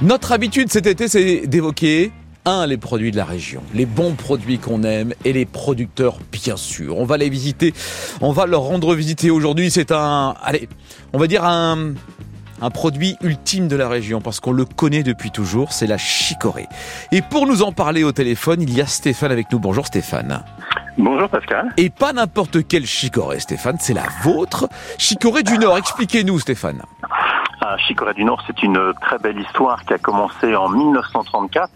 Notre habitude cet été, c'est d'évoquer un, les produits de la région, les bons produits qu'on aime et les producteurs, bien sûr. On va les visiter, on va leur rendre visiter aujourd'hui. C'est un, allez, on va dire un, un produit ultime de la région parce qu'on le connaît depuis toujours, c'est la chicorée. Et pour nous en parler au téléphone, il y a Stéphane avec nous. Bonjour Stéphane. Bonjour Pascal. Et pas n'importe quelle chicorée, Stéphane, c'est la vôtre. Chicorée du Nord, expliquez-nous Stéphane. Ah, Chicorée du Nord, c'est une très belle histoire qui a commencé en 1934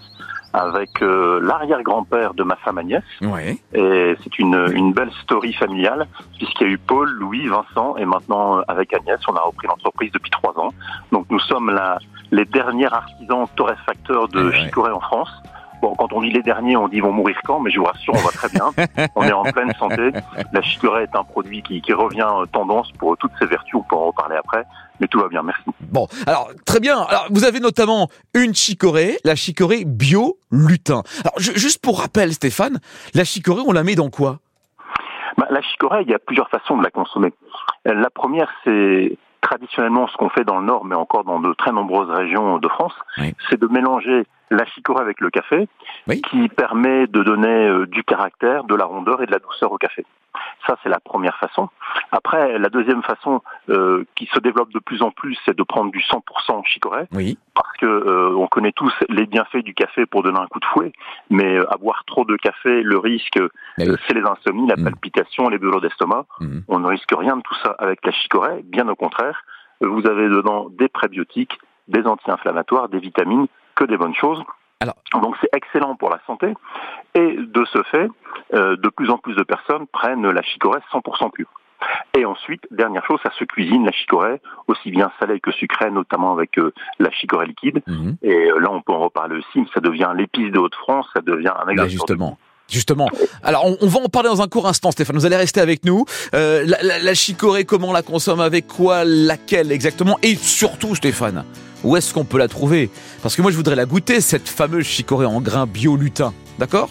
avec euh, l'arrière-grand-père de ma femme Agnès. Ouais. Et c'est une, une belle story familiale, puisqu'il y a eu Paul, Louis, Vincent, et maintenant euh, avec Agnès, on a repris l'entreprise depuis trois ans. Donc nous sommes la, les derniers artisans torréfacteurs de Ouais, ouais. chicorée en France. Bon, quand on dit les derniers, on dit ils vont mourir quand, mais je vous rassure, on va très bien. on est en pleine santé. La chicorée est un produit qui, qui revient euh, tendance pour toutes ses vertus, on peut en reparler après, mais tout va bien, merci. Bon, alors très bien. Alors vous avez notamment une chicorée, la chicorée bio lutin. Alors ju- juste pour rappel, Stéphane, la chicorée, on la met dans quoi? Bah, la chicorée, il y a plusieurs façons de la consommer. Euh, La première, c'est traditionnellement ce qu'on fait dans le Nord, mais encore dans de très nombreuses régions de France, Oui. c'est de mélanger la chicorée avec le café, Oui. qui permet de donner euh, du caractère, de la rondeur et de la douceur au café. Ça, c'est la première façon. Après, la deuxième façon euh, qui se développe de plus en plus, c'est de prendre du 100% chicorée Oui. parce que euh, on connaît tous les bienfaits du café pour donner un coup de fouet, mais euh, avoir trop de café, le risque, euh, oui. c'est les insomnies, la Mm. palpitation, les brûlures d'estomac. Mhm. On ne risque rien de tout ça avec la chicorée, bien au contraire. Vous avez dedans des prébiotiques, des anti-inflammatoires, des vitamines, que des bonnes choses. Alors- Donc c'est excellent pour la santé. Et de ce fait, euh, de plus en plus de personnes prennent la chicorée 100% pure. Et ensuite, dernière chose, ça se cuisine la chicorée, aussi bien salée que sucrée, notamment avec euh, la chicorée liquide. Mhm. Et euh, là, on peut en reparler aussi, mais ça devient l'épice de Haute-France, ça devient un exemple. justement. Justement. Alors, on, on va en parler dans un court instant, Stéphane. Vous allez rester avec nous. Euh, la, la, la chicorée, comment on la consomme, avec quoi, laquelle exactement? Et surtout, Stéphane, où est-ce qu'on peut la trouver? Parce que moi, je voudrais la goûter, cette fameuse chicorée en grains bio lutin. D'accord?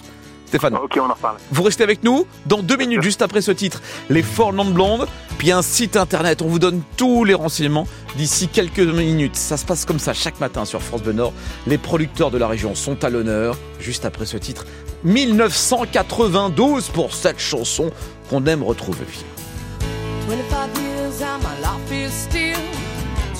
Stéphane Ok, on en reparle. Vous restez avec nous dans deux minutes, juste après ce titre, Les Forts Non Blondes, puis un site internet. On vous donne tous les renseignements d'ici quelques minutes. Ça se passe comme ça chaque matin sur France Bleu Nord. Les producteurs de la région sont à l'honneur. Juste après ce titre, 1992 pour cette chanson qu'on aime retrouver. 25 years and my life is still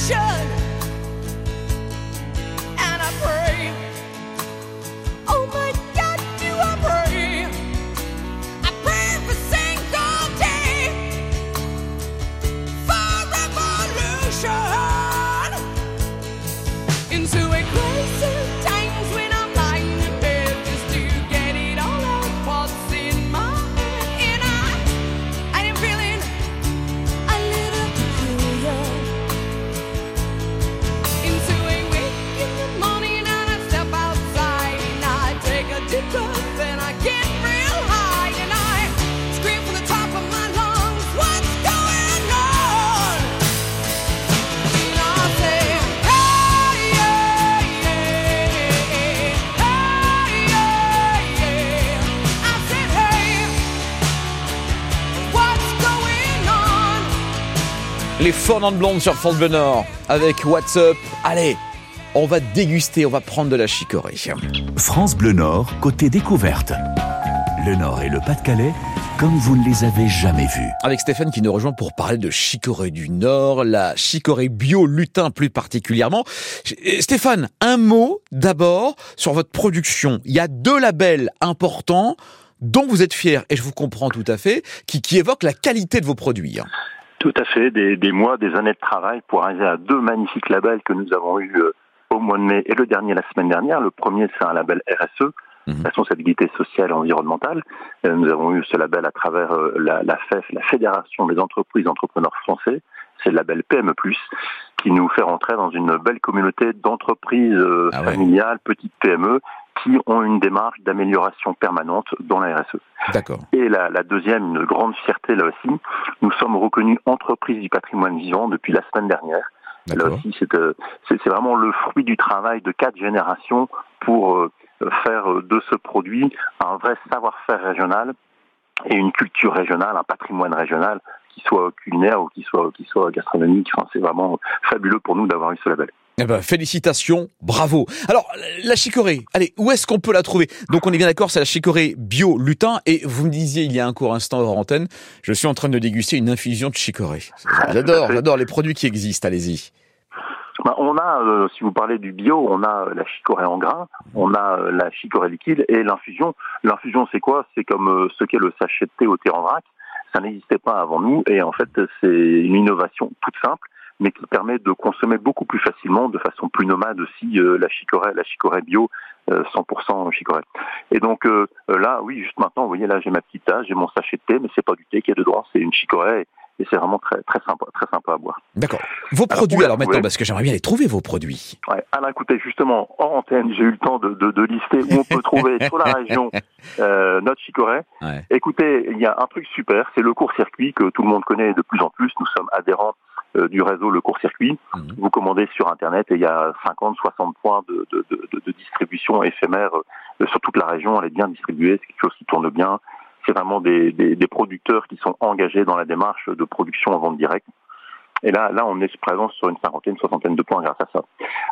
should. Les Fernand Blondes sur France Bleu Nord avec What's Up. Allez, on va déguster, on va prendre de la chicorée. France Bleu Nord, côté découverte. Le Nord et le Pas-de-Calais, comme vous ne les avez jamais vus. Avec Stéphane qui nous rejoint pour parler de chicorée du Nord, la chicorée bio lutin plus particulièrement. Euh, Stéphane, un mot d'abord sur votre production. Il y a deux labels importants dont vous êtes fier, et je vous comprends tout à fait, qui, qui évoquent la qualité de vos produits. Tout à fait, des, des, mois, des années de travail pour arriver à deux magnifiques labels que nous avons eus euh, au mois de mai et le dernier la semaine dernière. Le premier, c'est un label RSE, mmh. responsabilité sociale et environnementale. Euh, nous avons eu ce label à travers euh, la, la FEF, la Fédération des entreprises entrepreneurs français. C'est le label PME+, qui nous fait rentrer dans une belle communauté d'entreprises euh, ah ouais. familiales, petites PME, qui ont une démarche d'amélioration permanente dans la RSE. D'accord. Et la, la, deuxième, une grande fierté là aussi, nous sommes reconnus entreprise du patrimoine vivant depuis la semaine dernière. Là aussi, c'est vraiment le fruit du travail de quatre générations pour euh, faire de ce produit un vrai savoir-faire régional et une culture régionale, un patrimoine régional qui soit culinaire ou qui soit, qui soit gastronomique. Enfin, c'est vraiment fabuleux pour nous d'avoir eu ce label. Eh ben, félicitations, bravo. Alors, la chicorée, allez, où est-ce qu'on peut la trouver? Donc, on est bien d'accord, c'est la chicorée bio lutin. Et vous me disiez il y a un court instant hors antenne, je suis en train de déguster une infusion de chicorée. J'adore, j'adore les produits qui existent, allez-y. Ben, on a, euh, si vous parlez du bio, on a la chicorée en grains, on a euh, la chicorée liquide et l'infusion. L'infusion, c'est quoi? C'est comme euh, ce qu'est le sachet de thé au thé en vrac. Ça n'existait pas avant nous et en fait, c'est une innovation toute simple mais qui permet de consommer beaucoup plus facilement, de façon plus nomade aussi, euh, la chicorée, la chicorée bio, euh, 100% chicorée. Et donc euh, là, oui, juste maintenant, vous voyez, là, j'ai ma petite tasse, j'ai mon sachet de thé, mais c'est pas du thé qui est dedans, c'est une chicorée. Et c'est vraiment très très sympa, très sympa à boire. D'accord. Vos alors, produits, alors maintenant, parce que j'aimerais bien les trouver, vos produits. Ouais. Alors écoutez, justement, en antenne, j'ai eu le temps de, de, de, lister où on peut trouver sur la région euh, notre chicorée. Ouais. Écoutez, il y a un truc super, c'est le court-circuit que tout le monde connaît de plus en plus. Nous sommes adhérents du réseau Le Court-Circuit. Mmh. Vous commandez sur Internet et il y a 50, 60 points de, de, de, de distribution éphémère euh, sur toute la région. Elle est bien distribuée, c'est quelque chose qui tourne bien. C'est vraiment des, des, des, producteurs qui sont engagés dans la démarche de production en vente directe. Et là, là, on est présent sur une cinquantaine, soixantaine de points grâce à ça.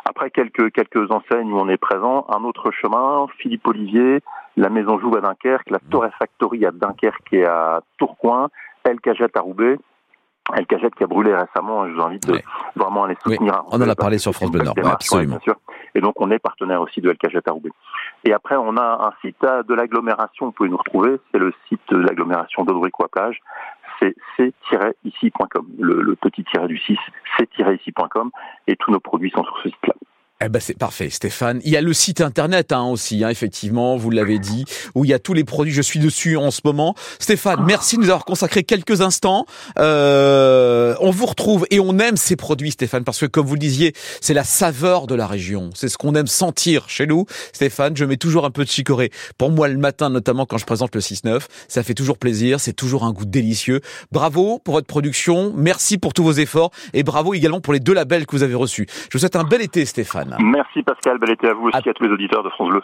Après quelques quelques enseignes où on est présent, un autre chemin, Philippe Olivier, la Maison Jouve à Dunkerque, la Torre Factory à Dunkerque et à Tourcoing, El Cagette à Roubaix, El Cagette qui a brûlé récemment, je vous invite vraiment à les soutenir. Oui, on en a parlé sur France Bleu Nord, ouais, absolument. Bien sûr. Et donc on est partenaire aussi de El Cagette à Roubaix. Et après on a un site de l'agglomération, vous pouvez nous retrouver, c'est le site de l'agglomération d'Audricois-Plage, c'est c-ici.com, le, le, petit tiret du 6, c-ici.com, et tous nos produits sont sur ce site-là. Eh ben c'est parfait, Stéphane. Il y a le site internet hein, aussi, hein, effectivement, vous l'avez dit, où il y a tous les produits. Je suis dessus en ce moment. Stéphane, merci de nous avoir consacré quelques instants. Euh, on vous retrouve et on aime ces produits, Stéphane, parce que comme vous le disiez, c'est la saveur de la région. C'est ce qu'on aime sentir chez nous. Stéphane, je mets toujours un peu de chicorée. Pour moi, le matin, notamment quand je présente le 6-9, ça fait toujours plaisir. C'est toujours un goût délicieux. Bravo pour votre production. Merci pour tous vos efforts et bravo également pour les deux labels que vous avez reçus. Je vous souhaite un bel été, Stéphane. Merci Pascal, bel été à vous aussi, à, à tous les auditeurs de France Bleu.